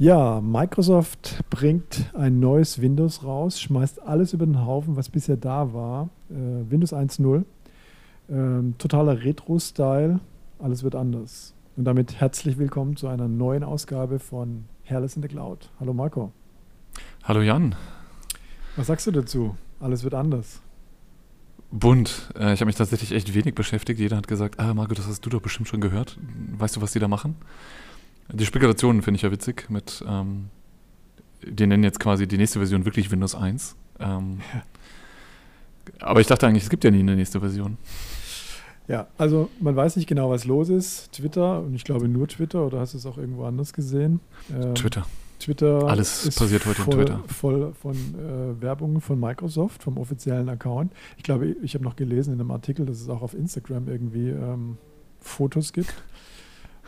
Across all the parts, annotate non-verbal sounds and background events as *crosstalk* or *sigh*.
Ja, Microsoft bringt ein neues Windows raus, schmeißt alles über den Haufen, was bisher da war. Äh, Windows 1.0, ähm, totaler Retro-Style, alles wird anders. Und damit herzlich willkommen zu einer neuen Ausgabe von Hairless in the Cloud. Hallo Marco. Hallo Jan. Was sagst du dazu? Alles wird anders. Bunt. Äh, ich habe mich tatsächlich echt wenig beschäftigt. Jeder hat gesagt, ah Marco, das hast du doch bestimmt schon gehört. Weißt du, was die da machen? Die Spekulationen finde ich ja witzig mit, ähm, die nennen jetzt quasi die nächste Version wirklich Windows 1. Ähm. Aber ich dachte eigentlich, es gibt ja nie eine nächste Version. Ja, also man weiß nicht genau, was los ist. Twitter, und ich glaube nur Twitter, oder hast du es auch irgendwo anders gesehen? Ähm, Twitter. Twitter. Alles passiert heute voll, in Twitter. Voll von äh, Werbung von Microsoft, vom offiziellen Account. Ich glaube, ich habe noch gelesen in einem Artikel, dass es auch auf Instagram irgendwie ähm, Fotos gibt.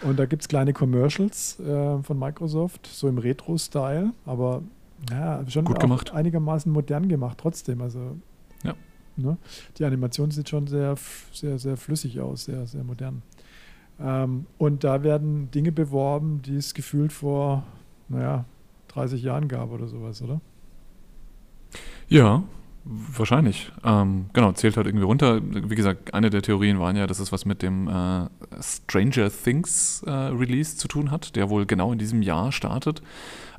Und da gibt es kleine Commercials äh, von Microsoft, so im Retro-Style, aber ja, schon Gut gemacht. einigermaßen modern gemacht trotzdem. Also ja. ne? die Animation sieht schon sehr, sehr, sehr flüssig aus, sehr, sehr modern. Ähm, und da werden Dinge beworben, die es gefühlt vor, naja, 30 Jahren gab oder sowas, oder? Ja, Wahrscheinlich. Ähm, genau, zählt halt irgendwie runter. Wie gesagt, eine der Theorien waren ja, dass es was mit dem äh, Stranger Things äh, Release zu tun hat, der wohl genau in diesem Jahr startet,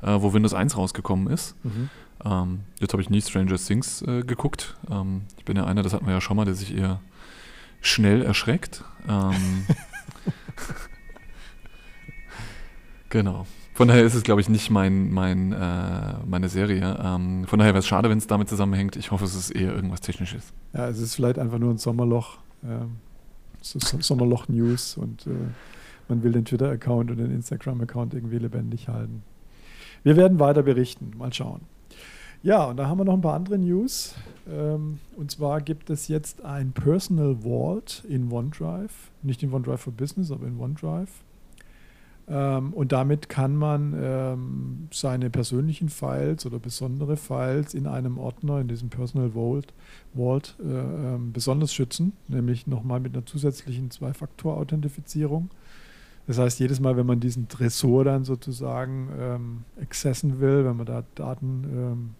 äh, wo Windows 1 rausgekommen ist. Mhm. Ähm, jetzt habe ich nie Stranger Things äh, geguckt. Ähm, ich bin ja einer, das hatten wir ja schon mal, der sich eher schnell erschreckt. Ähm, *laughs* *laughs* genau. Von daher ist es, glaube ich, nicht mein, mein, äh, meine Serie. Ähm, von daher wäre es schade, wenn es damit zusammenhängt. Ich hoffe, es ist eher irgendwas Technisches. Ja, es ist vielleicht einfach nur ein Sommerloch. Ähm, so Sommerloch-News und äh, man will den Twitter-Account und den Instagram-Account irgendwie lebendig halten. Wir werden weiter berichten. Mal schauen. Ja, und da haben wir noch ein paar andere News. Ähm, und zwar gibt es jetzt ein Personal Vault in OneDrive. Nicht in OneDrive for Business, aber in OneDrive. Ähm, und damit kann man ähm, seine persönlichen Files oder besondere Files in einem Ordner, in diesem Personal Vault, Vault äh, äh, besonders schützen, nämlich nochmal mit einer zusätzlichen Zwei-Faktor-Authentifizierung. Das heißt, jedes Mal, wenn man diesen Tresor dann sozusagen ähm, accessen will, wenn man da Daten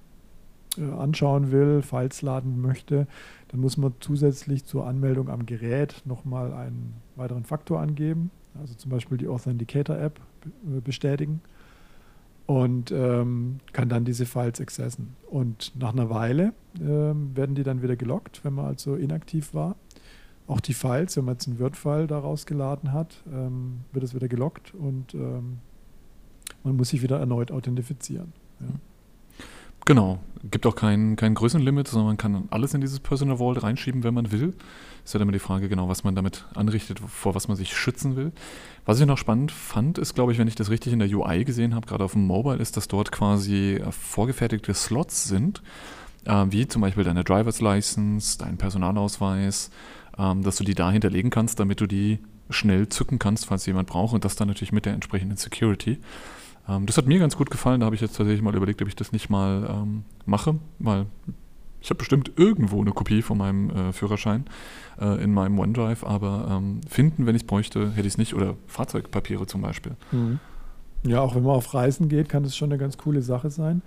ähm, äh, anschauen will, Files laden möchte, dann muss man zusätzlich zur Anmeldung am Gerät nochmal einen weiteren Faktor angeben also zum Beispiel die Authenticator-App äh, bestätigen und ähm, kann dann diese Files accessen. Und nach einer Weile ähm, werden die dann wieder gelockt, wenn man also inaktiv war. Auch die Files, wenn man jetzt einen Word-File daraus geladen hat, ähm, wird es wieder gelockt und ähm, man muss sich wieder erneut authentifizieren. Ja. Genau. Gibt auch kein, kein Größenlimit, sondern man kann alles in dieses Personal Vault reinschieben, wenn man will. Ist ja halt immer die Frage, genau, was man damit anrichtet, vor was man sich schützen will. Was ich noch spannend fand, ist, glaube ich, wenn ich das richtig in der UI gesehen habe, gerade auf dem Mobile, ist, dass dort quasi äh, vorgefertigte Slots sind, äh, wie zum Beispiel deine Driver's License, dein Personalausweis, äh, dass du die da hinterlegen kannst, damit du die schnell zücken kannst, falls jemand braucht und das dann natürlich mit der entsprechenden Security. Ähm, das hat mir ganz gut gefallen. Da habe ich jetzt tatsächlich mal überlegt, ob ich das nicht mal ähm, mache, weil ich habe bestimmt irgendwo eine Kopie von meinem äh, Führerschein äh, in meinem OneDrive, aber ähm, finden, wenn ich es bräuchte, hätte ich es nicht. Oder Fahrzeugpapiere zum Beispiel. Mhm. Ja, auch wenn man auf Reisen geht, kann das schon eine ganz coole Sache sein.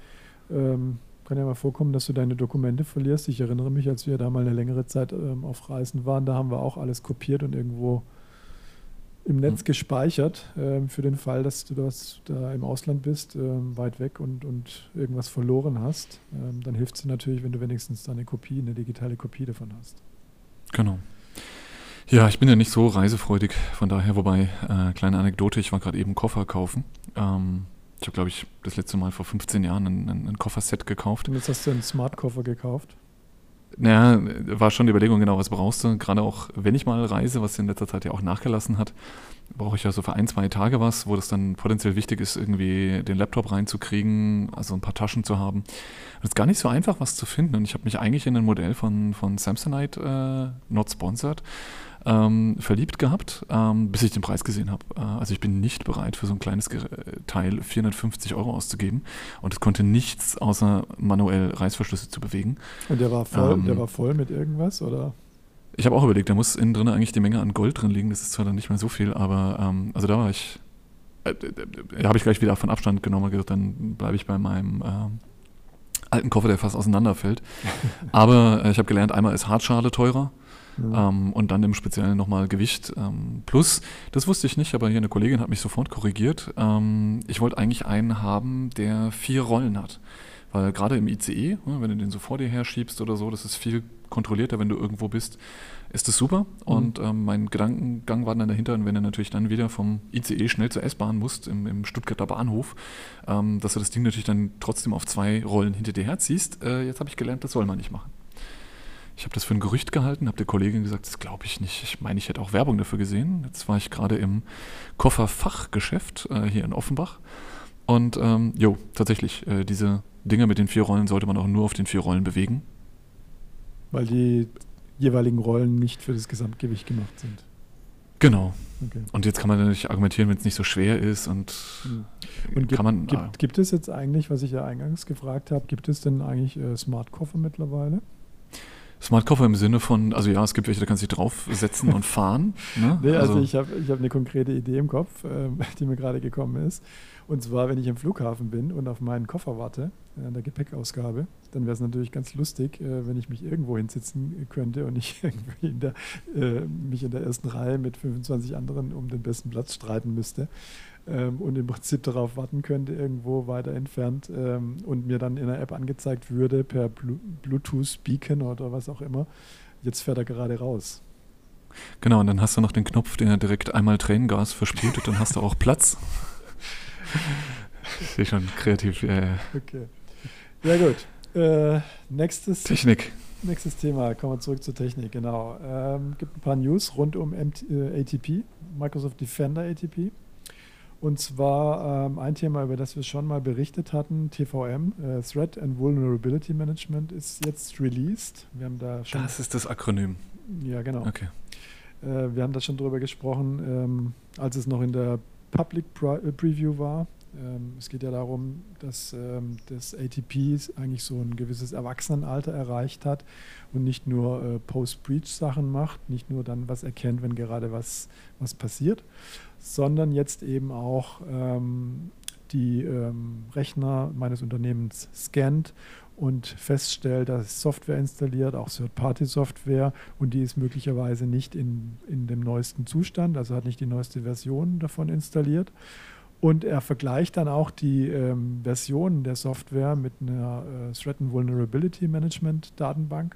Ähm, kann ja mal vorkommen, dass du deine Dokumente verlierst. Ich erinnere mich, als wir da mal eine längere Zeit ähm, auf Reisen waren, da haben wir auch alles kopiert und irgendwo im Netz hm. gespeichert äh, für den Fall, dass du das da im Ausland bist, äh, weit weg und, und irgendwas verloren hast. Ähm, dann hilft es dir natürlich, wenn du wenigstens da eine Kopie, eine digitale Kopie davon hast. Genau. Ja, ich bin ja nicht so reisefreudig, von daher, wobei, äh, kleine Anekdote, ich war gerade eben Koffer kaufen. Ähm, ich habe, glaube ich, das letzte Mal vor 15 Jahren ein, ein, ein Kofferset gekauft. Und jetzt hast du einen Smart-Koffer gekauft? Naja, war schon die Überlegung, genau, was brauchst du? Gerade auch, wenn ich mal reise, was in letzter Zeit ja auch nachgelassen hat, brauche ich ja so für ein, zwei Tage was, wo das dann potenziell wichtig ist, irgendwie den Laptop reinzukriegen, also ein paar Taschen zu haben. Es ist gar nicht so einfach, was zu finden. Und ich habe mich eigentlich in ein Modell von, von Samsonite, äh, not sponsored, ähm, verliebt gehabt, ähm, bis ich den Preis gesehen habe. Äh, also ich bin nicht bereit, für so ein kleines Teil 450 Euro auszugeben. Und es konnte nichts außer manuell Reißverschlüsse zu bewegen. Und der war voll, ähm, der war voll mit irgendwas, oder? Ich habe auch überlegt, da muss innen drin eigentlich die Menge an Gold drin liegen. Das ist zwar dann nicht mehr so viel, aber ähm, also da war ich äh, äh, habe ich gleich wieder von Abstand genommen und gesagt, dann bleibe ich bei meinem äh, alten Koffer, der fast auseinanderfällt. *laughs* Aber äh, ich habe gelernt, einmal ist Hartschale teurer. Ja. Ähm, und dann im Speziellen nochmal Gewicht. Ähm, plus, das wusste ich nicht, aber hier eine Kollegin hat mich sofort korrigiert. Ähm, ich wollte eigentlich einen haben, der vier Rollen hat. Weil gerade im ICE, ne, wenn du den so vor dir her schiebst oder so, das ist viel kontrollierter, wenn du irgendwo bist, ist das super. Mhm. Und ähm, mein Gedankengang war dann dahinter, wenn du natürlich dann wieder vom ICE schnell zur S-Bahn musst, im, im, Stuttgarter Bahnhof, ähm, dass du das Ding natürlich dann trotzdem auf zwei Rollen hinter dir herziehst. Äh, jetzt habe ich gelernt, das soll man nicht machen. Ich habe das für ein Gerücht gehalten, habe der Kollegin gesagt, das glaube ich nicht. Ich meine, ich hätte auch Werbung dafür gesehen. Jetzt war ich gerade im Kofferfachgeschäft äh, hier in Offenbach. Und ähm, jo, tatsächlich, äh, diese Dinger mit den vier Rollen sollte man auch nur auf den vier Rollen bewegen. Weil die jeweiligen Rollen nicht für das Gesamtgewicht gemacht sind. Genau. Okay. Und jetzt kann man natürlich argumentieren, wenn es nicht so schwer ist und, hm. und gibt, man. Gibt, ah. gibt, es jetzt eigentlich, was ich ja eingangs gefragt habe, gibt es denn eigentlich äh, Smart Koffer mittlerweile? Smart Koffer im Sinne von, also ja, es gibt welche, da kannst du dich draufsetzen und *laughs* fahren. Ne? Nee, also, also ich habe ich hab eine konkrete Idee im Kopf, äh, die mir gerade gekommen ist. Und zwar, wenn ich im Flughafen bin und auf meinen Koffer warte, an der Gepäckausgabe, dann wäre es natürlich ganz lustig, äh, wenn ich mich irgendwo hinsitzen könnte und nicht *laughs* irgendwie in der, äh, mich in der ersten Reihe mit 25 anderen um den besten Platz streiten müsste ähm, und im Prinzip darauf warten könnte, irgendwo weiter entfernt ähm, und mir dann in der App angezeigt würde per Bluetooth-Beacon oder was auch immer, jetzt fährt er gerade raus. Genau, und dann hast du noch den Knopf, den er direkt einmal Tränengas versprüht und dann hast du auch Platz. *laughs* Ich sehe schon kreativ. Äh. Okay. Ja, gut. Äh, nächstes, Technik. Nächstes Thema. Kommen wir zurück zur Technik. Genau. Ähm, gibt ein paar News rund um MT, äh, ATP, Microsoft Defender ATP. Und zwar ähm, ein Thema, über das wir schon mal berichtet hatten, TVM, äh, Threat and Vulnerability Management, ist jetzt released. Wir haben da schon, das ist das Akronym. Ja, genau. Okay. Äh, wir haben da schon drüber gesprochen, ähm, als es noch in der Public Pre äh, Preview war. Ähm, es geht ja darum, dass ähm, das ATP eigentlich so ein gewisses Erwachsenenalter erreicht hat und nicht nur äh, Post-Breach-Sachen macht, nicht nur dann was erkennt, wenn gerade was, was passiert, sondern jetzt eben auch ähm, die Rechner meines Unternehmens scannt und feststellt, dass Software installiert, auch Third-Party-Software und die ist möglicherweise nicht in, in dem neuesten Zustand, also hat nicht die neueste Version davon installiert. Und er vergleicht dann auch die ähm, Versionen der Software mit einer äh, Threat and Vulnerability Management Datenbank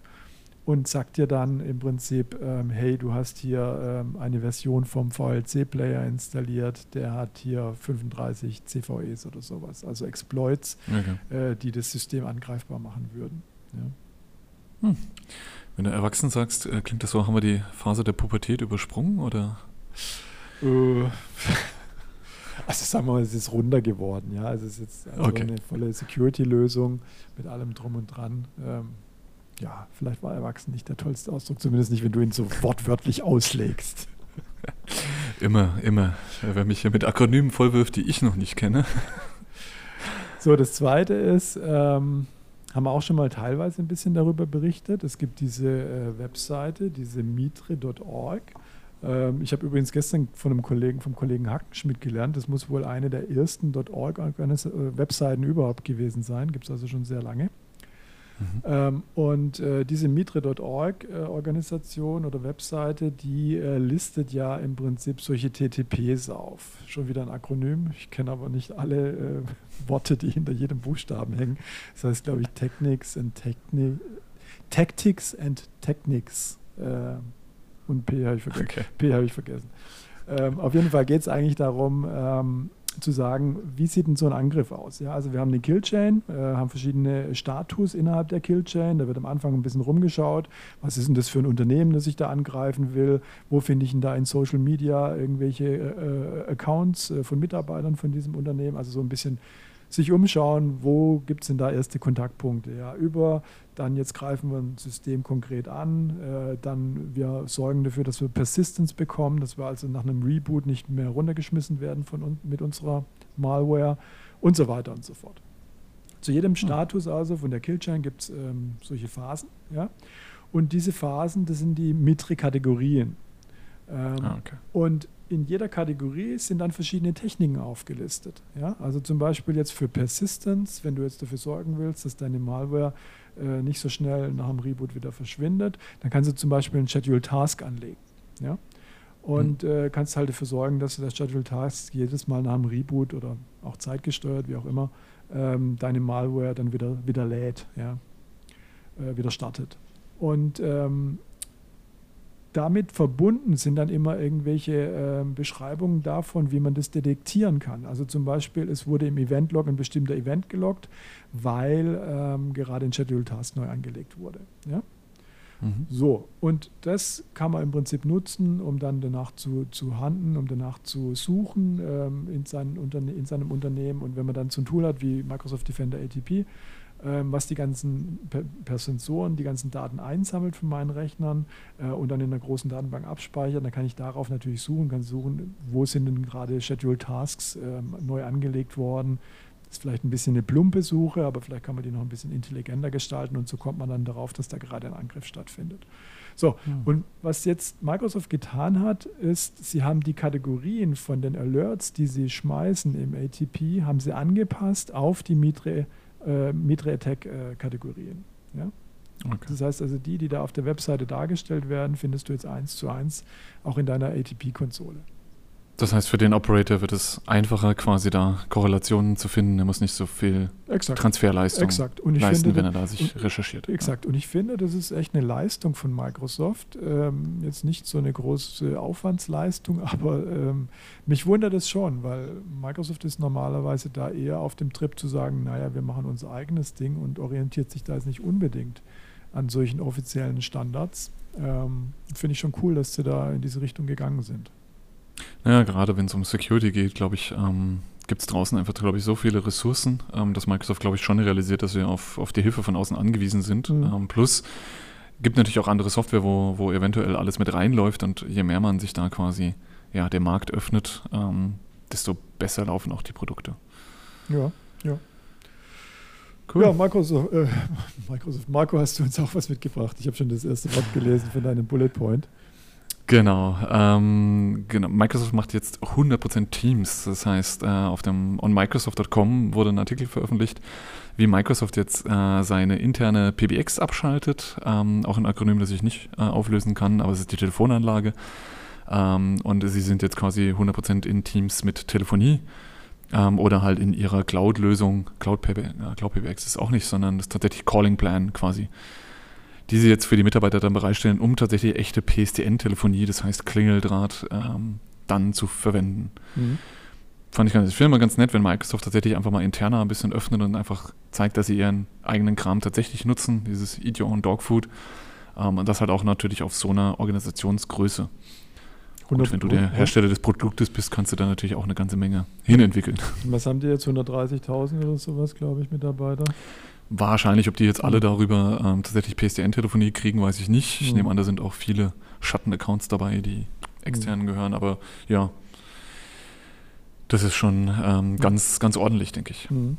und sagt dir dann im Prinzip, ähm, hey, du hast hier ähm, eine Version vom VLC-Player installiert, der hat hier 35 CVEs oder sowas, also Exploits, okay. äh, die das System angreifbar machen würden. Ja. Hm. Wenn du erwachsen sagst, äh, klingt das so, haben wir die Phase der Pubertät übersprungen oder? Äh, also sagen wir mal, es ist runder geworden, ja. Also es ist jetzt also okay. eine volle Security-Lösung mit allem drum und dran. Ähm, ja, vielleicht war erwachsen nicht der tollste Ausdruck, zumindest nicht, wenn du ihn so wortwörtlich auslegst. *laughs* Immer, immer. Wer mich hier mit Akronymen vollwirft, die ich noch nicht kenne. So, das zweite ist, ähm, haben wir auch schon mal teilweise ein bisschen darüber berichtet. Es gibt diese äh, Webseite, diese mitre.org. Ähm, ich habe übrigens gestern von einem Kollegen, vom Kollegen Hackenschmidt gelernt, das muss wohl eine der ersten .org-Webseiten überhaupt gewesen sein. Gibt es also schon sehr lange. Mhm. Ähm, und äh, diese Mitre.org-Organisation äh, oder Webseite, die äh, listet ja im Prinzip solche TTPs auf. Schon wieder ein Akronym. Ich kenne aber nicht alle äh, Worte, die hinter jedem Buchstaben hängen. Das heißt, glaube ich, Technics and Techni Tactics and Technics. Und P habe ich vergessen. Okay. P habe ich vergessen. Ähm, auf jeden Fall geht es eigentlich darum, ähm, zu sagen, wie sieht denn so ein Angriff aus? Ja, also wir haben eine Killchain, äh, haben verschiedene Status innerhalb der Killchain. Da wird am Anfang ein bisschen rumgeschaut, was ist denn das für ein Unternehmen, das ich da angreifen will? Wo finde ich denn da in Social Media irgendwelche äh, äh Accounts äh, von Mitarbeitern von diesem Unternehmen? Also so ein bisschen sich umschauen, wo gibt es denn da erste Kontaktpunkte. Ja, über dann jetzt greifen wir ein System konkret an, äh, dann wir sorgen dafür, dass wir Persistence bekommen, dass wir also nach einem Reboot nicht mehr runtergeschmissen werden von, mit unserer Malware und so weiter und so fort. Zu jedem hm. Status also von der Killchain gibt es ähm, solche Phasen. Ja? Und diese Phasen, das sind die Mitre-Kategorien. Ähm, ah, okay. Und in jeder Kategorie sind dann verschiedene Techniken aufgelistet. Ja? Also zum Beispiel jetzt für Persistence, wenn du jetzt dafür sorgen willst, dass deine Malware äh, nicht so schnell nach dem Reboot wieder verschwindet, dann kannst du zum Beispiel einen Schedule Task anlegen. Ja? Und mhm. äh, kannst halt dafür sorgen, dass du das Schedule Task jedes Mal nach dem Reboot oder auch zeitgesteuert, wie auch immer, ähm, deine Malware dann wieder, wieder lädt, ja? Äh, wieder startet. Und ähm, damit verbunden sind dann immer irgendwelche äh, Beschreibungen davon, wie man das detektieren kann. Also zum Beispiel, es wurde im Event-Log ein bestimmter Event geloggt, weil ähm, gerade ein Schedule Task neu angelegt wurde. Ja? Mhm. So, und das kann man im Prinzip nutzen, um dann danach zu, zu handeln, um danach zu suchen ähm, in, seinen in seinem Unternehmen. Und wenn man dann so ein Tool hat wie Microsoft Defender ATP, was die ganzen per, per, Sensoren die ganzen Daten einsammelt von meinen Rechnern äh, und dann in einer großen Datenbank abspeichert. Dann kann ich darauf natürlich suchen, kann suchen, wo sind denn gerade Schedule Tasks äh, neu angelegt worden. Das ist vielleicht ein bisschen eine plumpe Suche, aber vielleicht kann man die noch ein bisschen intelligenter gestalten und so kommt man dann darauf, dass da gerade ein Angriff stattfindet. So, mhm. und was jetzt Microsoft getan hat, ist, sie haben die Kategorien von den Alerts, die sie schmeißen im ATP, haben sie angepasst auf die Mitre äh, Mitre-Attack-Kategorien. Äh, ja? Okay. Das heißt also, die, die da auf der Webseite dargestellt werden, findest du jetzt eins zu eins auch in deiner ATP-Konsole. Das heißt, für den Operator wird es einfacher, quasi da Korrelationen zu finden. Er muss nicht so viel exakt. Transferleistung exakt. leisten, finde, wenn er da sich und, recherchiert. Exakt. Und ich finde, das ist echt eine Leistung von Microsoft. Ähm, jetzt nicht so eine große Aufwandsleistung, *laughs* aber ähm, mich wundert es schon, weil Microsoft ist normalerweise da eher auf dem Trip zu sagen, naja, wir machen unser eigenes Ding und orientiert sich da jetzt nicht unbedingt an solchen offiziellen Standards. Ähm, finde ich schon cool, dass sie da in diese Richtung gegangen sind. Naja, gerade wenn es um Security geht, glaube ich, ähm, gibt es draußen einfach, glaube ich, so viele Ressourcen, ähm, dass Microsoft, glaube ich, schon realisiert, dass wir auf, auf die Hilfe von außen angewiesen sind. Mhm. Ähm, plus gibt natürlich auch andere Software, wo, wo eventuell alles mit reinläuft und je mehr man sich da quasi ja, der Markt öffnet, ähm, desto besser laufen auch die Produkte. Ja, ja. Cool. Ja, Microsoft, äh, *laughs* Microsoft, Marco, hast du uns auch was mitgebracht? Ich habe schon das erste Wort gelesen von deinem Bullet Point. Genau, ähm, genau. Microsoft macht jetzt 100% Teams. Das heißt, äh, auf dem on Microsoft.com wurde ein Artikel veröffentlicht, wie Microsoft jetzt äh, seine interne PBX abschaltet. Ähm, auch ein Akronym, das ich nicht äh, auflösen kann, aber es ist die Telefonanlage. Ähm, und sie sind jetzt quasi 100% in Teams mit Telefonie. Ähm, oder halt in ihrer Cloud-Lösung. Cloud, Cloud PBX ist auch nicht, sondern das ist tatsächlich Calling Plan quasi die sie jetzt für die Mitarbeiter dann bereitstellen, um tatsächlich echte PSTN-Telefonie, das heißt Klingeldraht, ähm, dann zu verwenden. Mhm. Fand ich ganz, ich finde immer ganz nett, wenn Microsoft tatsächlich einfach mal interner ein bisschen öffnet und einfach zeigt, dass sie ihren eigenen Kram tatsächlich nutzen, dieses Eat Your Own Dog Food. Ähm, und das halt auch natürlich auf so einer Organisationsgröße. Und wenn du der Hersteller des Produktes bist, kannst du da natürlich auch eine ganze Menge hinentwickeln. Was haben die jetzt? 130.000 oder sowas, glaube ich, Mitarbeiter? Wahrscheinlich, ob die jetzt alle mhm. darüber ähm, tatsächlich PSTN-Telefonie kriegen, weiß ich nicht. Ich mhm. nehme an, da sind auch viele Schatten-Accounts dabei, die externen mhm. gehören, aber ja, das ist schon ähm, ganz, ganz ordentlich, denke ich. Mhm.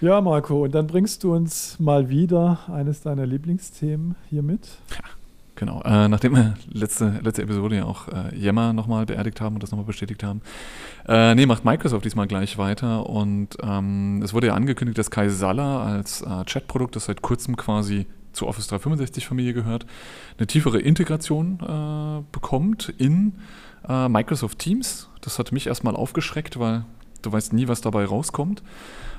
Ja, Marco, und dann bringst du uns mal wieder eines deiner Lieblingsthemen hier mit. Ja. Genau. Äh, nachdem wir letzte, letzte Episode ja auch äh, Yammer nochmal beerdigt haben und das nochmal bestätigt haben. Äh, nee, macht Microsoft diesmal gleich weiter. Und ähm, es wurde ja angekündigt, dass Kai Sala als äh, Chatprodukt, das seit kurzem quasi zur Office 365 Familie gehört, eine tiefere Integration äh, bekommt in äh, Microsoft Teams. Das hat mich erstmal aufgeschreckt, weil du weißt nie, was dabei rauskommt.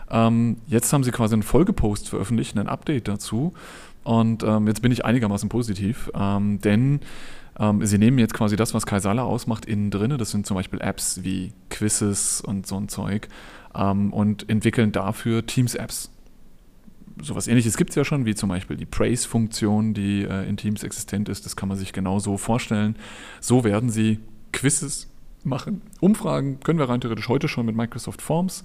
Ähm, jetzt haben sie quasi einen Folgepost veröffentlicht, ein Update dazu. Und ähm, jetzt bin ich einigermaßen positiv, ähm, denn ähm, sie nehmen jetzt quasi das, was Kaisala ausmacht, innen drin. Das sind zum Beispiel Apps wie Quizzes und so ein Zeug ähm, und entwickeln dafür Teams-Apps. Sowas ähnliches gibt es ja schon, wie zum Beispiel die Praise-Funktion, die äh, in Teams existent ist. Das kann man sich genau so vorstellen. So werden sie Quizzes machen. Umfragen können wir rein theoretisch heute schon mit Microsoft Forms.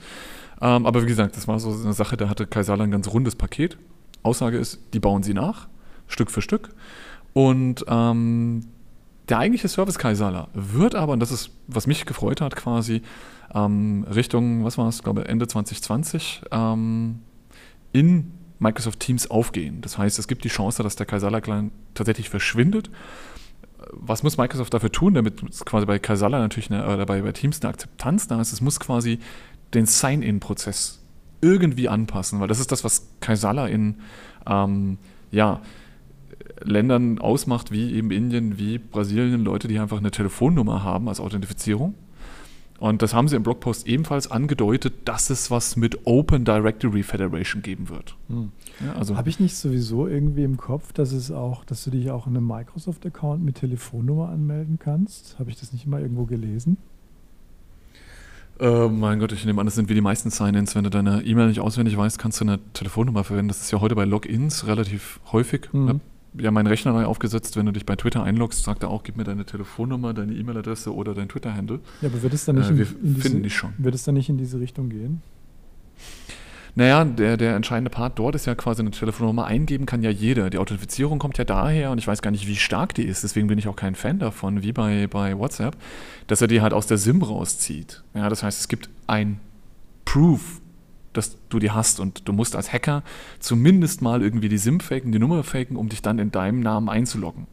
Ähm, aber wie gesagt, das war so eine Sache, da hatte Kaisala ein ganz rundes Paket. Aussage ist, die bauen sie nach, Stück für Stück. Und ähm, der eigentliche Service Kaisala wird aber, und das ist, was mich gefreut hat, quasi ähm, Richtung, was war es, glaube Ende 2020, ähm, in Microsoft Teams aufgehen. Das heißt, es gibt die Chance, dass der Kaisala-Client tatsächlich verschwindet. was muss Microsoft dafür tun, damit quasi bei Casala natürlich eine, oder bei, bei Teams eine Akzeptanz da ist? Es muss quasi den Sign-in-Prozess irgendwie anpassen, weil das ist das, was Casala in ähm, ja, Ländern ausmacht, wie eben Indien, wie Brasilien, Leute, die einfach eine Telefonnummer haben als Authentifizierung. Und das haben sie im Blogpost ebenfalls angedeutet, dass es was mit Open Directory Federation geben wird. Hm. Ja, also Habe ich nicht sowieso irgendwie im Kopf, dass es auch, dass du dich auch in einem Microsoft-Account mit Telefonnummer anmelden kannst? Habe ich das nicht mal irgendwo gelesen? Äh, mein Gott, ich nehme an, das sind wie die meisten Sign-ins. Wenn du deine E-Mail nicht auswendig weißt, kannst du eine Telefonnummer verwenden. Das ist ja heute bei Logins relativ häufig. Mhm ja meinen Rechner neu aufgesetzt. Wenn du dich bei Twitter einloggst, sagt er auch, gib mir deine Telefonnummer, deine E-Mail-Adresse oder dein Twitter-Handle. Ja, aber wird es dann nicht, äh, in, in diese, finden die schon. Wird es dann nicht in diese Richtung gehen? Naja, der, der entscheidende Part dort ist ja quasi eine Telefonnummer eingeben kann ja jeder. Die Authentifizierung kommt ja daher und ich weiß gar nicht, wie stark die ist, deswegen bin ich auch kein Fan davon, wie bei, bei WhatsApp, dass er die halt aus der SIM rauszieht. Ja, das heißt, es gibt ein Proof dass du die hast und du musst als Hacker zumindest mal irgendwie die SIM faken, die Nummer faken, um dich dann in deinem Namen einzuloggen.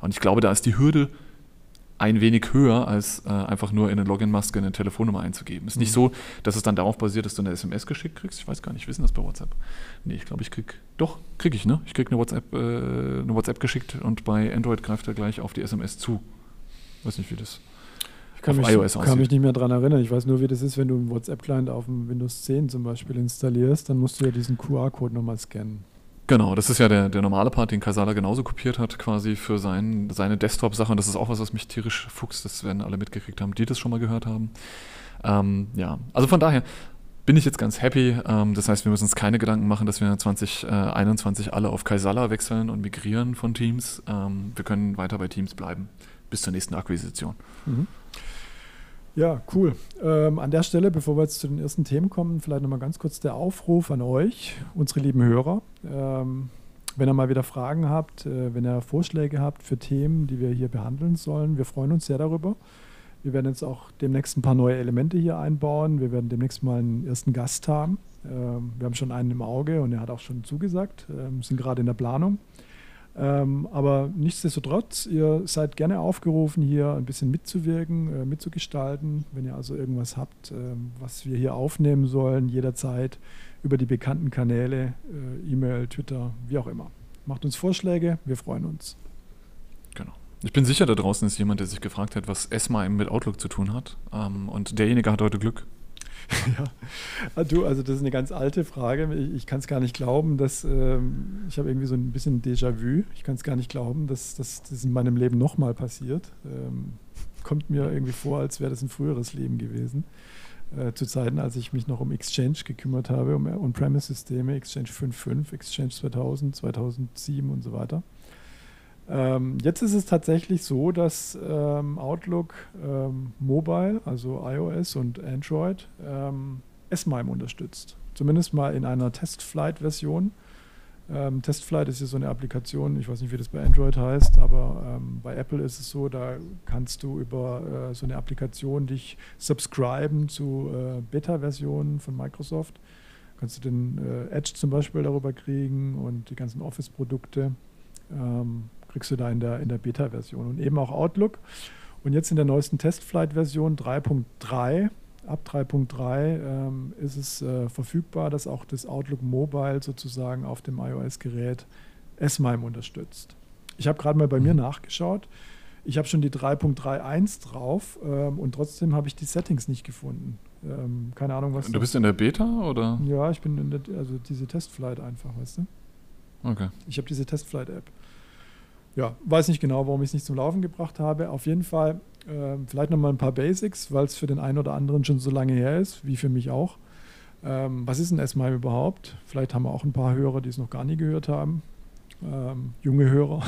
Und ich glaube, da ist die Hürde ein wenig höher, als äh, einfach nur in eine Login-Maske eine Telefonnummer einzugeben. Ist mhm. nicht so, dass es dann darauf basiert, dass du eine SMS geschickt kriegst. Ich weiß gar nicht, wissen das bei WhatsApp? Nee, ich glaube, ich krieg, doch, krieg ich, ne? Ich krieg eine WhatsApp, äh, eine WhatsApp geschickt und bei Android greift er gleich auf die SMS zu. Weiß nicht, wie das kann, mich, iOS kann mich nicht mehr daran erinnern. Ich weiß nur, wie das ist, wenn du einen WhatsApp-Client auf dem Windows 10 zum Beispiel installierst, dann musst du ja diesen QR-Code nochmal scannen. Genau, das ist ja der, der normale Part, den Kasala genauso kopiert hat, quasi für sein, seine Desktop-Sache. Und das ist auch was, was mich tierisch fuchst. Das werden alle mitgekriegt haben, die das schon mal gehört haben. Ähm, ja, also von daher bin ich jetzt ganz happy. Ähm, das heißt, wir müssen uns keine Gedanken machen, dass wir 2021 alle auf Kaisala wechseln und migrieren von Teams. Ähm, wir können weiter bei Teams bleiben bis zur nächsten Akquisition. Mhm. Ja, cool. Ähm, an der Stelle, bevor wir jetzt zu den ersten Themen kommen, vielleicht nochmal ganz kurz der Aufruf an euch, unsere lieben Hörer. Ähm, wenn ihr mal wieder Fragen habt, äh, wenn ihr Vorschläge habt für Themen, die wir hier behandeln sollen, wir freuen uns sehr darüber. Wir werden jetzt auch demnächst ein paar neue Elemente hier einbauen. Wir werden demnächst mal einen ersten Gast haben. Ähm, wir haben schon einen im Auge und er hat auch schon zugesagt, ähm, sind gerade in der Planung. Ähm, aber nichtsdestotrotz, ihr seid gerne aufgerufen, hier ein bisschen mitzuwirken, äh, mitzugestalten. Wenn ihr also irgendwas habt, äh, was wir hier aufnehmen sollen, jederzeit über die bekannten Kanäle, äh, E-Mail, Twitter, wie auch immer. Macht uns Vorschläge, wir freuen uns. Genau. Ich bin sicher, da draußen ist jemand, der sich gefragt hat, was ESMA mit Outlook zu tun hat. Ähm, und derjenige hat heute Glück. *laughs* ja, ah, du, also das ist eine ganz alte Frage. Ich, ich kann es gar nicht glauben, dass ähm, ich habe irgendwie so ein bisschen Déjà-vu. Ich kann es gar nicht glauben, dass, dass das in meinem Leben nochmal passiert. Ähm, kommt mir irgendwie vor, als wäre das ein früheres Leben gewesen. Äh, zu Zeiten, als ich mich noch um Exchange gekümmert habe, um On-Premise-Systeme, Exchange 5.5, Exchange 2000, 2007 und so weiter. Ähm, jetzt ist es tatsächlich so, dass ähm, Outlook ähm, Mobile, also iOS und Android, ähm, S-MIME unterstützt. Zumindest mal in einer Testflight-Version. Ähm, Testflight ist ja so eine Applikation, ich weiß nicht, wie das bei Android heißt, aber ähm, bei Apple ist es so, da kannst du über äh, so eine Applikation dich subscriben zu äh, Beta-Versionen von Microsoft. Kannst du den äh, Edge zum Beispiel darüber kriegen und die ganzen Office-Produkte. Ähm, kriegst du da in der, in der Beta-Version. Und eben auch Outlook. Und jetzt in der neuesten Testflight-Version 3.3, ab 3.3 ähm, ist es äh, verfügbar, dass auch das Outlook Mobile sozusagen auf dem iOS-Gerät S-MIME unterstützt. Ich habe gerade mal bei mir mhm. nachgeschaut. Ich habe schon die 3.31 drauf ähm, und trotzdem habe ich die Settings nicht gefunden. Ähm, keine Ahnung, was. Du bist in der Beta oder? Ja, ich bin in der, also diese Testflight einfach, weißt du? Okay. Ich habe diese Testflight-App ja, weiß nicht genau, warum ich es nicht zum Laufen gebracht habe. Auf jeden Fall äh, vielleicht nochmal ein paar Basics, weil es für den einen oder anderen schon so lange her ist, wie für mich auch. Ähm, was ist ein S-MIME überhaupt? Vielleicht haben wir auch ein paar Hörer, die es noch gar nie gehört haben. Ähm, junge Hörer.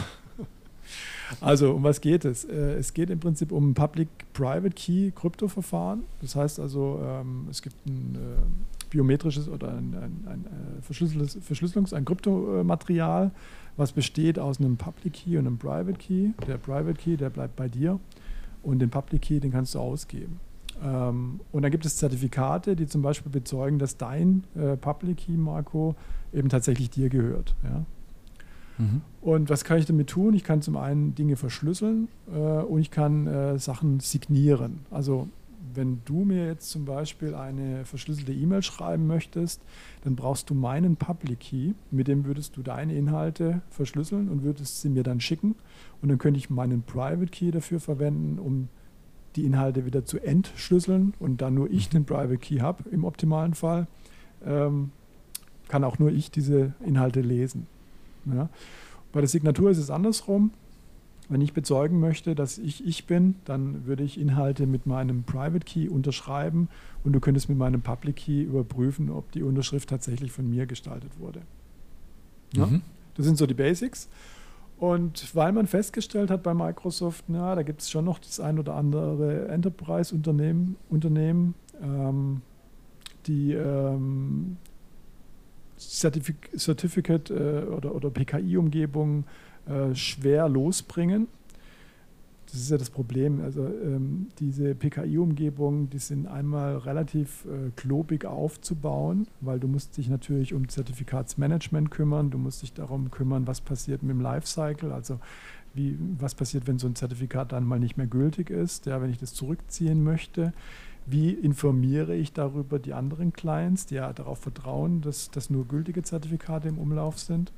*laughs* also, um was geht es? Äh, es geht im Prinzip um ein Public-Private Key-Kryptoverfahren. Das heißt also, ähm, es gibt ein äh, biometrisches oder ein, ein, ein äh, Verschlüsselungs-, ein Kryptomaterial, was besteht aus einem Public Key und einem Private Key. Der Private Key, der bleibt bei dir und den Public Key, den kannst du ausgeben. Ähm, und dann gibt es Zertifikate, die zum Beispiel bezeugen, dass dein äh, Public Key, Marco, eben tatsächlich dir gehört. Ja? Mhm. Und was kann ich damit tun? Ich kann zum einen Dinge verschlüsseln äh, und ich kann äh, Sachen signieren. Also wenn du mir jetzt zum Beispiel eine verschlüsselte E-Mail schreiben möchtest, dann brauchst du meinen Public Key. Mit dem würdest du deine Inhalte verschlüsseln und würdest sie mir dann schicken. Und dann könnte ich meinen Private Key dafür verwenden, um die Inhalte wieder zu entschlüsseln und dann nur ich den Private Key habe im optimalen Fall, ähm, kann auch nur ich diese Inhalte lesen. Ja. Bei der Signatur ist es andersrum. Wenn ich bezeugen möchte, dass ich ich bin, dann würde ich Inhalte mit meinem Private Key unterschreiben und du könntest mit meinem Public Key überprüfen, ob die Unterschrift tatsächlich von mir gestaltet wurde. Ja? Mhm. Das sind so die Basics. Und weil man festgestellt hat bei Microsoft, na, da gibt es schon noch das ein oder andere Enterprise-Unternehmen, Unternehmen, ähm, die ähm, Certific Certificate äh, oder, oder PKI-Umgebung äh, schwer losbringen. Das ist ja das Problem. Also ähm, diese PKI-Umgebungen, die sind einmal relativ äh, klobig aufzubauen, weil du musst dich natürlich um Zertifikatsmanagement kümmern, du musst dich darum kümmern, was passiert mit dem Lifecycle, also wie, was passiert, wenn so ein Zertifikat dann mal nicht mehr gültig ist, ja, wenn ich das zurückziehen möchte wie informiere ich darüber die anderen Clients, die ja darauf vertrauen, dass, dass nur gültige Zertifikate im Umlauf sind.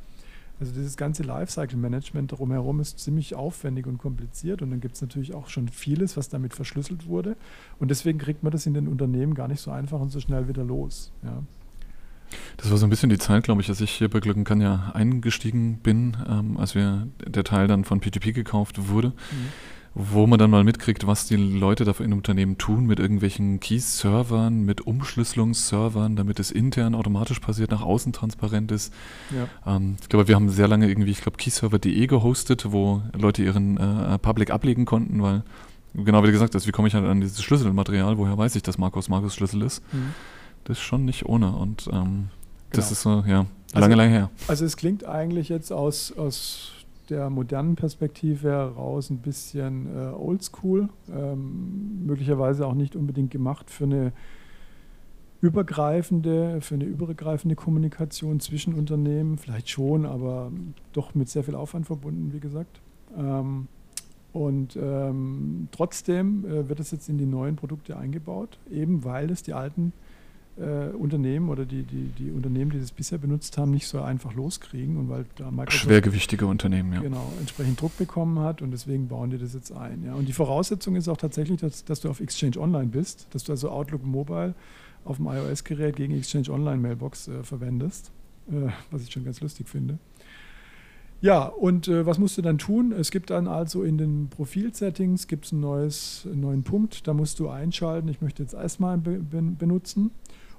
Also dieses ganze Lifecycle-Management drumherum ist ziemlich aufwendig und kompliziert und dann gibt es natürlich auch schon vieles, was damit verschlüsselt wurde und deswegen kriegt man das in den Unternehmen gar nicht so einfach und so schnell wieder los. Ja. Das war so ein bisschen die Zeit, glaube ich, als ich hier bei Glücken kann ja eingestiegen bin, ähm, als wir der Teil dann von PGP gekauft wurde. Mhm wo man dann mal mitkriegt, was die Leute da in Unternehmen tun mit irgendwelchen Key-Servern, mit Umschlüsselungsservern, damit es intern automatisch passiert, nach außen transparent ist. Ja. Ähm, ich glaube, wir haben sehr lange irgendwie, ich glaube, keyserver.de gehostet, wo Leute ihren äh, Public ablegen konnten, weil, genau wie gesagt hast, wie komme ich halt an dieses Schlüsselmaterial, woher weiß ich, dass Markus Markus Schlüssel ist? Mhm. Das ist schon nicht ohne und ähm, das genau. ist so, ja, lange, also, lange her. Also es klingt eigentlich jetzt aus, aus der modernen Perspektive heraus ein bisschen äh, oldschool, ähm, möglicherweise auch nicht unbedingt gemacht für eine übergreifende, für eine übergreifende Kommunikation zwischen Unternehmen, vielleicht schon, aber doch mit sehr viel Aufwand verbunden, wie gesagt. Ähm, und ähm, trotzdem äh, wird es jetzt in die neuen Produkte eingebaut, eben weil es die alten äh, Unternehmen oder die, die, die Unternehmen, die das bisher benutzt haben, nicht so einfach loskriegen und weil da Microsoft schwergewichtige Unternehmen, ja. Genau, entsprechend Druck bekommen hat und deswegen bauen die das jetzt ein. Ja. Und die Voraussetzung ist auch tatsächlich, dass, dass du auf Exchange Online bist, dass du also Outlook Mobile auf dem iOS-Gerät gegen Exchange Online Mailbox äh, verwendest, äh, was ich schon ganz lustig finde. Ja, und äh, was musst du dann tun? Es gibt dann also in den Profil-Settings gibt's ein neues, einen neuen Punkt, da musst du einschalten, ich möchte jetzt erstmal be benutzen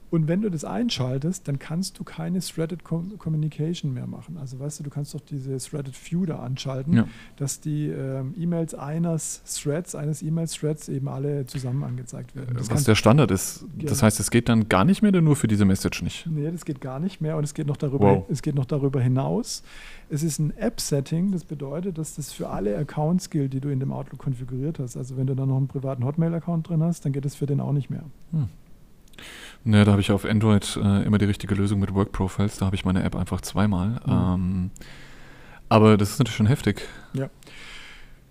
und wenn du das einschaltest, dann kannst du keine Threaded Communication mehr machen. Also weißt du, du kannst doch diese Threaded View da anschalten, ja. dass die ähm, E-Mails eines Threads, eines E-Mail-Threads eben alle zusammen angezeigt werden. Das Was der Standard ist. Genau. Das heißt, es geht dann gar nicht mehr oder nur für diese Message nicht? Nee, das geht gar nicht mehr und es geht noch darüber, wow. es geht noch darüber hinaus. Es ist ein App-Setting, das bedeutet, dass das für alle Accounts gilt, die du in dem Outlook konfiguriert hast. Also wenn du da noch einen privaten Hotmail-Account drin hast, dann geht es für den auch nicht mehr. Hm. Ne, da habe ich auf Android äh, immer die richtige Lösung mit Work Profiles. Da habe ich meine App einfach zweimal. Mhm. Ähm, aber das ist natürlich schon heftig. Ja.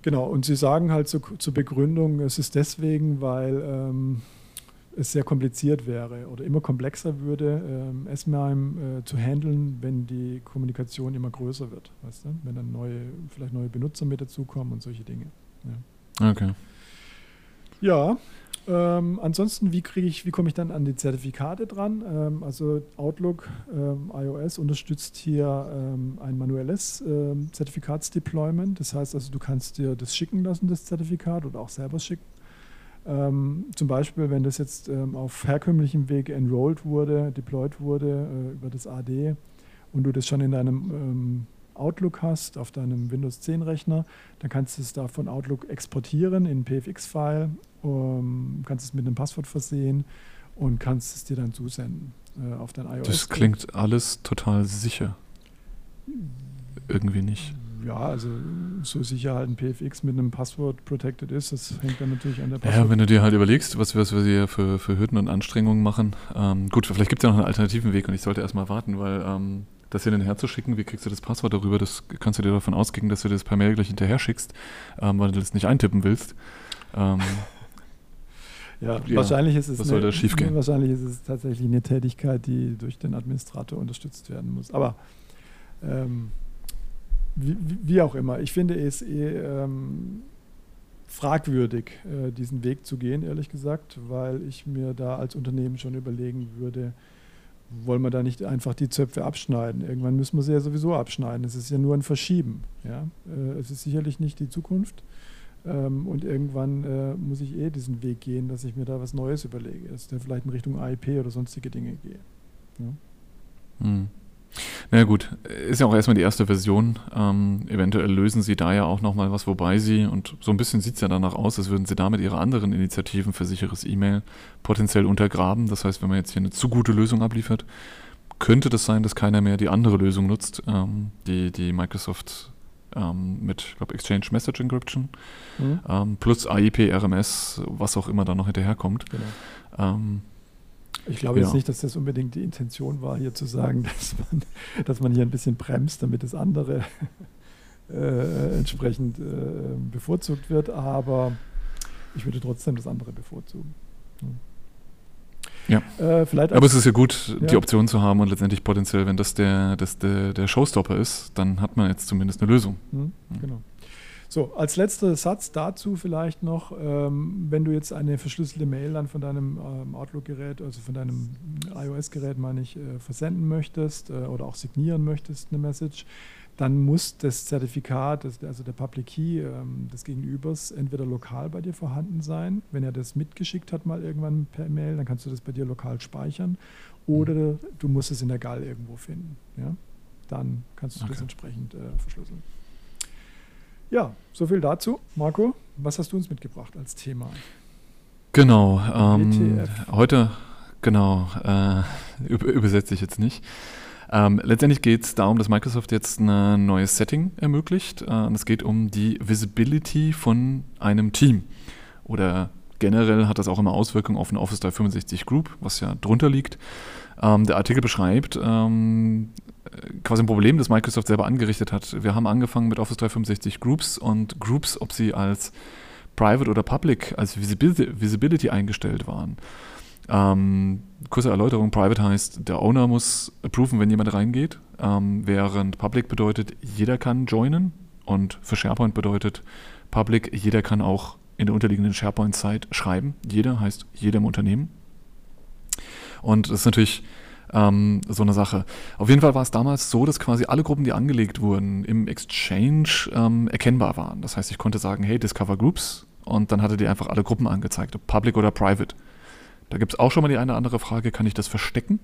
Genau, und Sie sagen halt zu, zur Begründung, es ist deswegen, weil ähm, es sehr kompliziert wäre oder immer komplexer würde, ähm, SMIME äh, zu handeln, wenn die Kommunikation immer größer wird. Weißt du? Wenn dann neue, vielleicht neue Benutzer mit dazukommen und solche Dinge. Ja. Okay. Ja, ähm, ansonsten, wie kriege ich, wie komme ich dann an die Zertifikate dran? Ähm, also Outlook ähm, iOS unterstützt hier ähm, ein manuelles ähm, Zertifikatsdeployment. Das heißt also, du kannst dir das schicken lassen, das Zertifikat, oder auch selber schicken. Ähm, zum Beispiel, wenn das jetzt auf herkömmlichem Weg enrolled wurde, deployed wurde äh, über das AD und du das schon in deinem Outlook hast, auf deinem Windows 10 Rechner, dann kannst du es da von Outlook exportieren in PFX-File, um, kannst es mit einem Passwort versehen und kannst es dir dann zusenden äh, auf dein iOS. Das klingt alles total sicher. Irgendwie nicht. Ja, also so sicher halt ein PFX mit einem Passwort protected ist, das hängt dann natürlich an der Passwort. Ja, wenn du dir halt überlegst, was, was wir hier für, für Hürden und Anstrengungen machen. Ähm, gut, vielleicht gibt es ja noch einen alternativen Weg und ich sollte erstmal warten, weil ähm, das hin und her zu schicken. Wie kriegst du das Passwort darüber? Das kannst du dir davon ausgehen, dass du das per Mail gleich hinterher schickst, ähm, weil du das nicht eintippen willst. Ähm, *laughs* ja, ja, wahrscheinlich ist es was soll da schiefgehen? Wahrscheinlich ist es tatsächlich eine Tätigkeit, die durch den Administrator unterstützt werden muss. Aber ähm, wie, wie, auch immer, ich finde es eh ähm, fragwürdig, äh, diesen Weg zu gehen, ehrlich gesagt, weil ich mir da als Unternehmen schon überlegen würde, wollen wir da nicht einfach die Zöpfe abschneiden? Irgendwann müssen wir sie ja sowieso abschneiden. Es ist ja nur ein Verschieben. Ja? Äh, es ist sicherlich nicht die Zukunft. Ähm, und irgendwann äh, muss ich eh diesen Weg gehen, dass ich mir da was Neues überlege, dass ich dann vielleicht in Richtung AIP oder sonstige Dinge gehe. Ja? Hm. Na gut, ist ja auch erstmal die erste Version. Ähm, eventuell lösen sie da ja auch nochmal was, wobei sie, und so ein bisschen sieht es ja danach aus, als würden sie damit ihre anderen Initiativen für sicheres E-Mail potenziell untergraben. Das heißt, wenn man jetzt hier eine zu gute Lösung abliefert, könnte das sein, dass keiner mehr die andere Lösung nutzt, ähm, die, die Microsoft ähm, mit, ich glaube, Exchange Message Encryption mhm. Ähm, plus AIP, RMS, was auch immer da noch hinterherkommt. Genau. Ich glaube ja. jetzt nicht, dass das unbedingt die Intention war, hier zu sagen, *laughs* dass man, dass man hier ein bisschen bremst, damit das andere *laughs* äh, entsprechend äh, bevorzugt wird, aber ich würde trotzdem das andere bevorzugen. Hm. Ja. Äh, Aber es ist ja gut, ja. die Option zu haben und letztendlich potenziell, wenn das der, das der, der Showstopper ist, dann hat man jetzt zumindest eine Lösung. Hm, genau. So, als letzter Satz dazu vielleicht noch, ähm, wenn du jetzt eine verschlüsselte Mail dann von deinem ähm, Outlook-Gerät, also von deinem iOS-Gerät, meine ich, äh, versenden möchtest äh, oder auch signieren möchtest, eine Message, dann muss das Zertifikat, das, also der Public Key ähm, des Gegenübers, entweder lokal bei dir vorhanden sein. Wenn er das mitgeschickt hat, mal irgendwann per Mail, dann kannst du das bei dir lokal speichern. Oder mhm. du musst es in der GAL irgendwo finden. Ja? Dann kannst du okay. das entsprechend äh, verschlüsseln. Ja, so viel dazu. Marco, was hast du uns mitgebracht als Thema? Genau, ähm, heute, genau, äh, *laughs* übersetze ich jetzt nicht. Ähm, letztendlich geht es darum, dass Microsoft jetzt ein neues Setting ermöglicht. Äh, es geht um die Visibility von einem Team. Oder generell hat das auch immer Auswirkungen auf eine Office 365 Group, was ja drunter liegt. Ähm, der Artikel beschreibt, ähm, quasi ein Problem, das Microsoft selber angerichtet hat. Wir haben angefangen mit Office 365 Groups und Groups, ob sie als Private oder Public, als Visibility, Visibility eingestellt waren. Ähm, kurze Erläuterung, Private heißt, der Owner muss approven, wenn jemand reingeht, ähm, während Public bedeutet, jeder kann joinen und für SharePoint bedeutet Public, jeder kann auch in der unterliegenden SharePoint-Zeit schreiben. Jeder heißt jeder im Unternehmen. Und das ist natürlich ähm, so eine Sache. Auf jeden Fall war es damals so, dass quasi alle Gruppen, die angelegt wurden, im Exchange ähm, erkennbar waren. Das heißt, ich konnte sagen, hey, Discover Groups und dann hatte die einfach alle Gruppen angezeigt, ob Public oder Private. Da gibt es auch schon mal die eine oder andere Frage, kann ich das verstecken?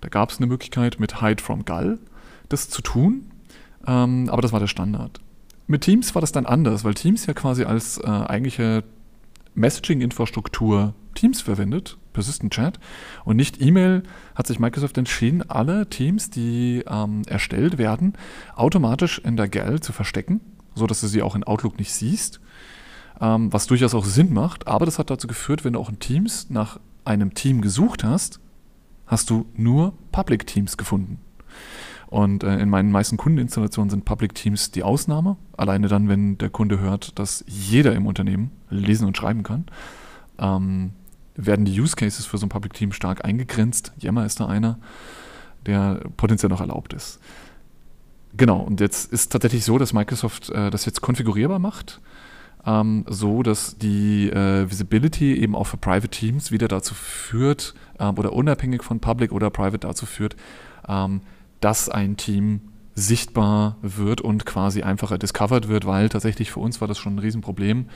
Da gab es eine Möglichkeit mit Hide from Gull, das zu tun, ähm, aber das war der Standard. Mit Teams war das dann anders, weil Teams ja quasi als äh, eigentliche Messaging-Infrastruktur Teams verwendet, Persistent Chat, und nicht E-Mail, hat sich Microsoft entschieden, alle Teams, die ähm, erstellt werden, automatisch in der GAL zu verstecken, sodass du sie auch in Outlook nicht siehst, ähm, was durchaus auch Sinn macht, aber das hat dazu geführt, wenn du auch in Teams nach einem Team gesucht hast, hast du nur Public Teams gefunden. Und äh, in meinen meisten Kundeninstallationen sind Public Teams die Ausnahme. Alleine dann, wenn der Kunde hört, dass jeder im Unternehmen lesen und schreiben kann, ähm, werden die Use Cases für so ein Public Team stark eingegrenzt. Yammer ist da einer, der potenziell noch erlaubt ist. Genau, und jetzt ist tatsächlich so, dass Microsoft äh, das jetzt konfigurierbar macht, ähm, so dass die äh, Visibility eben auch für Private Teams wieder dazu führt, ähm, oder unabhängig von Public oder Private dazu führt, ähm, dass ein Team sichtbar wird und quasi einfacher discovered wird, weil tatsächlich für uns war das schon ein Riesenproblem.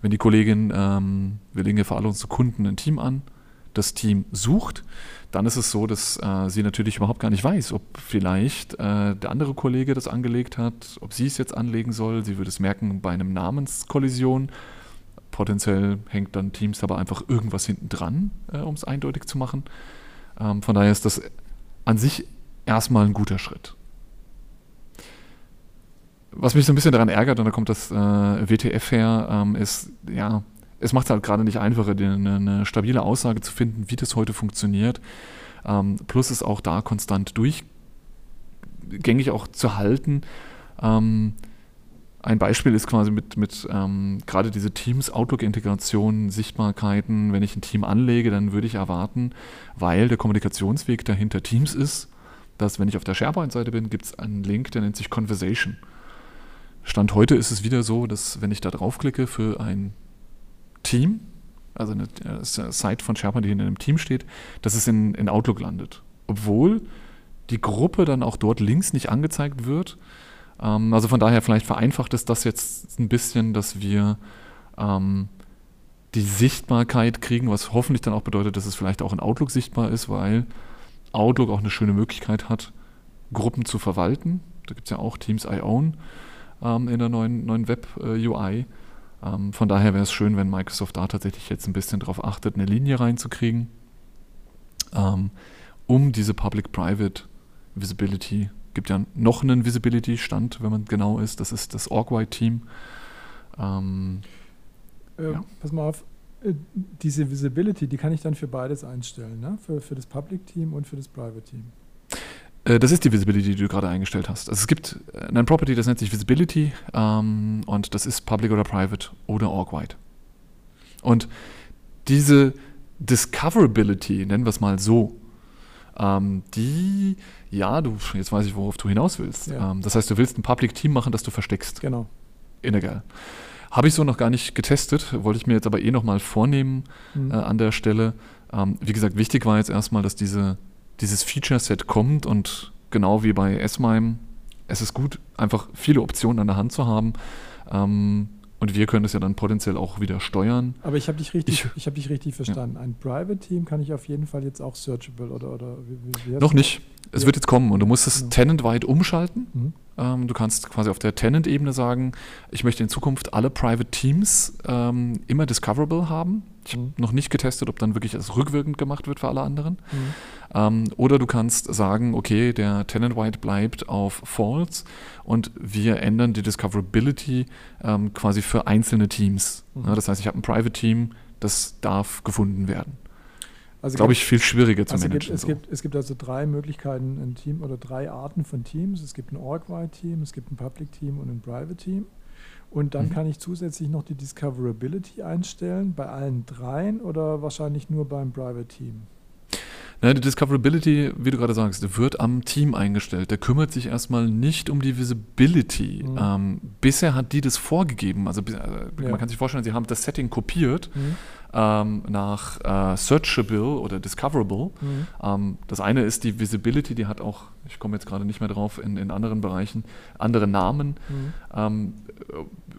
Wenn die Kollegin, ähm, wir legen ja für alle unsere Kunden ein Team an, das Team sucht, dann ist es so, dass äh, sie natürlich überhaupt gar nicht weiß, ob vielleicht äh, der andere Kollege das angelegt hat, ob sie es jetzt anlegen soll. Sie würde es merken bei einem Namenskollision. Potenziell hängt dann Teams aber einfach irgendwas hinten dran, äh, um es eindeutig zu machen. Ähm, von daher ist das an sich erstmal ein guter Schritt. Was mich so ein bisschen daran ärgert, und da kommt das äh, WTF her, ähm, ist, ja, es macht halt gerade nicht einfacher, eine, eine, stabile Aussage zu finden, wie das heute funktioniert. Ähm, plus ist auch da konstant durch, gängig auch zu halten. Ähm, ein Beispiel ist quasi mit, mit ähm, gerade diese Teams-Outlook-Integration, Sichtbarkeiten. Wenn ich ein Team anlege, dann würde ich erwarten, weil der Kommunikationsweg dahinter Teams ist, dass wenn ich auf der SharePoint-Seite bin, gibt es einen Link, der nennt sich Conversation. Stand heute ist es wieder so, dass wenn ich da draufklicke für ein Team, also eine, eine Site von SharePoint, die in einem Team steht, dass es in, in Outlook landet. Obwohl die Gruppe dann auch dort links nicht angezeigt wird. Ähm, also von daher vielleicht vereinfacht ist das jetzt ein bisschen, dass wir ähm, die Sichtbarkeit kriegen, was hoffentlich dann auch bedeutet, dass es vielleicht auch in Outlook sichtbar ist, weil Outlook auch eine schöne Möglichkeit hat, Gruppen zu verwalten. Da gibt es ja auch Teams I Own ähm, in der neuen, neuen Web-UI. Äh, ähm, von daher wäre es schön, wenn Microsoft da tatsächlich jetzt ein bisschen darauf achtet, eine Linie reinzukriegen, ähm, um diese Public-Private Visibility, gibt ja noch einen Visibility-Stand, wenn man genau ist, das ist das Org-Wide-Team. Ähm, äh, ja. Pass mal auf, äh, diese Visibility, die kann ich dann für beides einstellen, ne? für, für das Public-Team und für das Private-Team. Äh, das ist die Visibility, die du gerade eingestellt hast. Also es gibt äh, ein Property, das nennt sich Visibility ähm, und das ist Public oder Private oder Org-Wide. Und diese Discoverability, nennen wir es mal so, ähm, die, ja, du, jetzt weiß ich, worauf du hinaus willst. Ja. Ähm, das heißt, du willst ein Public Team machen, das du versteckst. Genau. Illegal. Habe ich so noch gar nicht getestet, wollte ich mir jetzt aber eh nochmal vornehmen mhm. äh, an der Stelle. Ähm, wie gesagt, wichtig war jetzt erstmal, dass diese dieses Feature-Set kommt und genau wie bei S-MIME, es ist gut, einfach viele Optionen an der Hand zu haben. Ähm, und wir können es ja dann potenziell auch wieder steuern. Aber ich habe dich richtig, ich, ich habe dich richtig verstanden. Ja. Ein Private Team kann ich auf jeden Fall jetzt auch searchable oder oder wie, wie Noch nicht. Es ja. wird jetzt kommen und du musst es genau. tenant-wide umschalten. Mhm. Ähm, du kannst quasi auf der Tenant-Ebene sagen, ich möchte in Zukunft alle Private Teams ähm, immer discoverable haben. Ich habe noch nicht getestet, ob dann wirklich das rückwirkend gemacht wird für alle anderen. Mhm. Ähm, oder du kannst sagen, okay, der Tenant White bleibt auf False und wir ändern die Discoverability ähm, quasi für einzelne Teams. Mhm. Ja, das heißt, ich habe ein Private Team, das darf gefunden werden. Also glaube ich, viel schwieriger zu also managen. Gibt, es, so. gibt, es gibt also drei Möglichkeiten, ein Team oder drei Arten von Teams. Es gibt ein Org-Wide-Team, es gibt ein Public-Team und ein Private-Team. Und dann mhm. kann ich zusätzlich noch die Discoverability einstellen, bei allen dreien oder wahrscheinlich nur beim Private Team? Na, die Discoverability, wie du gerade sagst, wird am Team eingestellt. Der kümmert sich erstmal nicht um die Visibility. Mhm. Ähm, bisher hat die das vorgegeben. Also äh, ja. man kann sich vorstellen, sie haben das Setting kopiert mhm. Ähm, nach äh, Searchable oder Discoverable. Mhm. Ähm, das eine ist die Visibility, die hat auch, ich komme jetzt gerade nicht mehr drauf, in, in anderen Bereichen andere Namen, mhm. ähm,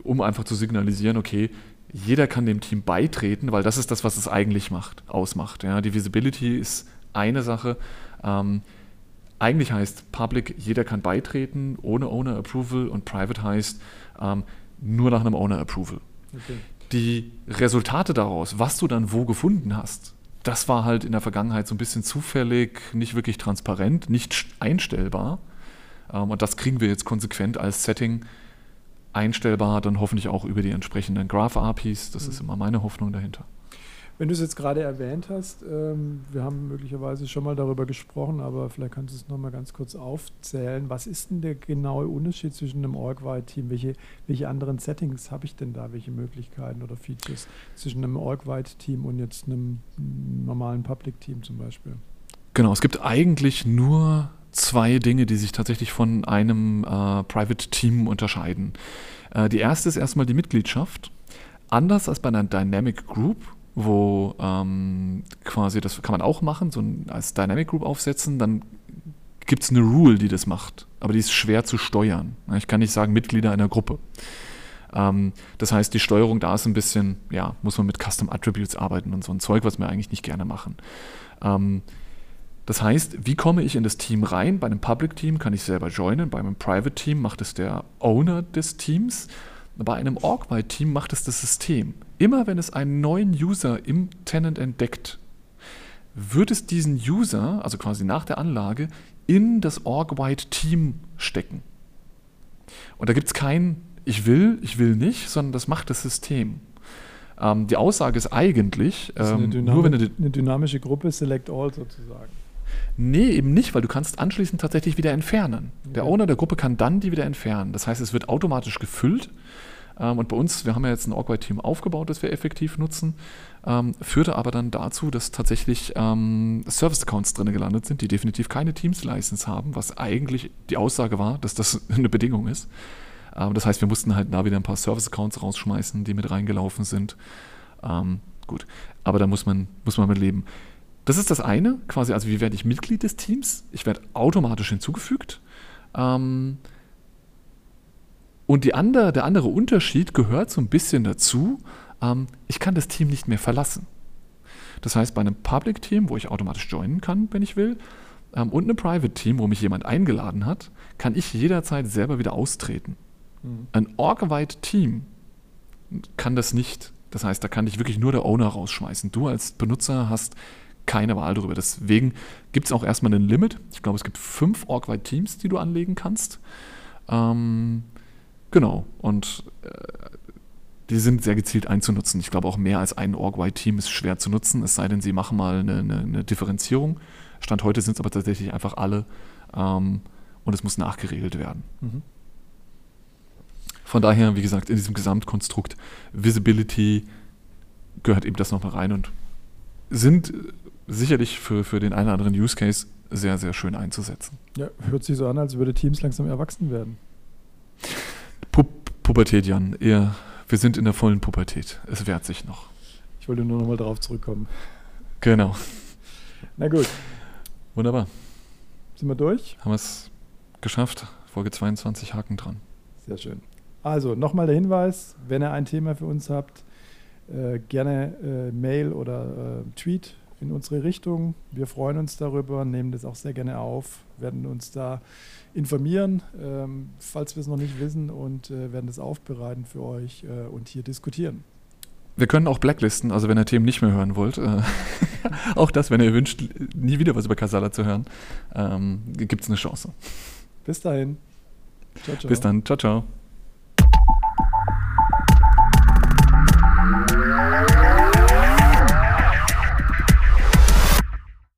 um einfach zu signalisieren, okay, jeder kann dem Team beitreten, weil das ist das, was es eigentlich macht, ausmacht. Ja, die Visibility ist eine Sache. Ähm, eigentlich heißt Public, jeder kann beitreten ohne Owner Approval und Private heißt ähm, nur nach einem Owner Approval. Okay. Die Resultate daraus, was du dann wo gefunden hast, das war halt in der Vergangenheit so ein bisschen zufällig, nicht wirklich transparent, nicht einstellbar. Ähm, und das kriegen wir jetzt konsequent als Setting einstellbar, dann hoffentlich auch über die entsprechenden Graph-APIs. Das mhm. ist immer meine Hoffnung dahinter. Wenn du es jetzt gerade erwähnt hast, ähm, wir haben möglicherweise schon mal darüber gesprochen, aber vielleicht kannst du es nochmal ganz kurz aufzählen. Was ist denn der genaue Unterschied zwischen einem Org-Wide-Team? Welche, welche anderen Settings habe ich denn da? Welche Möglichkeiten oder Features zwischen einem Org-Wide-Team und jetzt einem normalen Public-Team zum Beispiel? Genau, es gibt eigentlich nur zwei Dinge, die sich tatsächlich von einem äh, Private Team unterscheiden. Äh, die erste ist erstmal die Mitgliedschaft. Anders als bei einer Dynamic Group wo ähm, quasi, das kann man auch machen, so ein, als Dynamic Group aufsetzen, dann gibt es eine Rule, die das macht, aber die ist schwer zu steuern. Ich kann nicht sagen Mitglieder einer Gruppe. Ähm, das heißt, die Steuerung da ist ein bisschen, ja, muss man mit Custom Attributes arbeiten und so ein Zeug, was wir eigentlich nicht gerne machen. Ähm, das heißt, wie komme ich in das Team rein? Bei einem Public Team kann ich selber joinen, bei einem Private Team macht es der Owner des Teams bei einem Org-Wide-Team macht es das System. Immer wenn es einen neuen User im Tenant entdeckt, wird es diesen User, also quasi nach der Anlage, in das Org-Wide-Team stecken. Und da gibt es kein Ich will, ich will nicht, sondern das macht das System. Ähm, die Aussage ist eigentlich, ist ähm, nur wenn eine, eine dynamische Gruppe, Select All sozusagen. Nee, eben nicht, weil du kannst anschließend tatsächlich wieder entfernen. Der Owner der Gruppe kann dann die wieder entfernen. Das heißt, es wird automatisch gefüllt. Ähm, und bei uns, wir haben ja jetzt ein Awkward-Team aufgebaut, das wir effektiv nutzen, ähm, führte aber dann dazu, dass tatsächlich ähm, Service-Accounts drin gelandet sind, die definitiv keine Teams-License haben, was eigentlich die Aussage war, dass das *laughs* eine Bedingung ist. Das heißt, wir mussten halt da wieder ein paar Service-Accounts rausschmeißen, die mit reingelaufen sind. Gut, aber da muss man, muss man mit leben. Das ist das eine, quasi, also wie werde ich Mitglied des Teams? Ich werde automatisch hinzugefügt. Ähm, und die andere, der andere Unterschied gehört so ein bisschen dazu, ähm, ich kann das Team nicht mehr verlassen. Das heißt, bei einem Public Team, wo ich automatisch joinen kann, wenn ich will, ähm, und einem Private Team, wo mich jemand eingeladen hat, kann ich jederzeit selber wieder austreten. Mhm. Ein org-wide Team kann das nicht. Das heißt, da kann ich wirklich nur der Owner rausschmeißen. Du als Benutzer hast keine Wahl darüber. Deswegen gibt es auch erstmal ein Limit. Ich glaube, es gibt fünf Org-wide Teams, die du anlegen kannst. Ähm, genau. Und äh, die sind sehr gezielt einzunutzen. Ich glaube, auch mehr als ein Org-wide-Team ist schwer zu nutzen, es sei denn, sie machen mal eine, eine, eine Differenzierung. Stand heute sind es aber tatsächlich einfach alle ähm, und es muss nachgeregelt werden. Mhm. Von daher, wie gesagt, in diesem Gesamtkonstrukt Visibility gehört eben das nochmal rein und sind sicherlich für, für den einen oder anderen Use Case sehr, sehr schön einzusetzen. Ja, hört sich so an, als würde Teams langsam erwachsen werden. Pu Pubertät, Jan. Eher, wir sind in der vollen Pubertät. Es wehrt sich noch. Ich wollte nur noch mal darauf zurückkommen. Genau. Na gut. Wunderbar. Sind wir durch? Haben wir es geschafft. Folge 22 Haken dran. Sehr schön. Also nochmal der Hinweis, wenn ihr ein Thema für uns habt, äh, gerne äh, Mail oder äh, Tweet in unsere Richtung. Wir freuen uns darüber, nehmen das auch sehr gerne auf, werden uns da informieren, ähm, falls wir es noch nicht wissen und äh, werden das aufbereiten für euch äh, und hier diskutieren. Wir können auch blacklisten, also wenn ihr Themen nicht mehr hören wollt. Äh, *laughs* auch das, wenn ihr wünscht, nie wieder was über Casala zu hören, ähm, gibt es eine Chance. Bis dahin. Ciao, ciao. Bis dann. Ciao, ciao.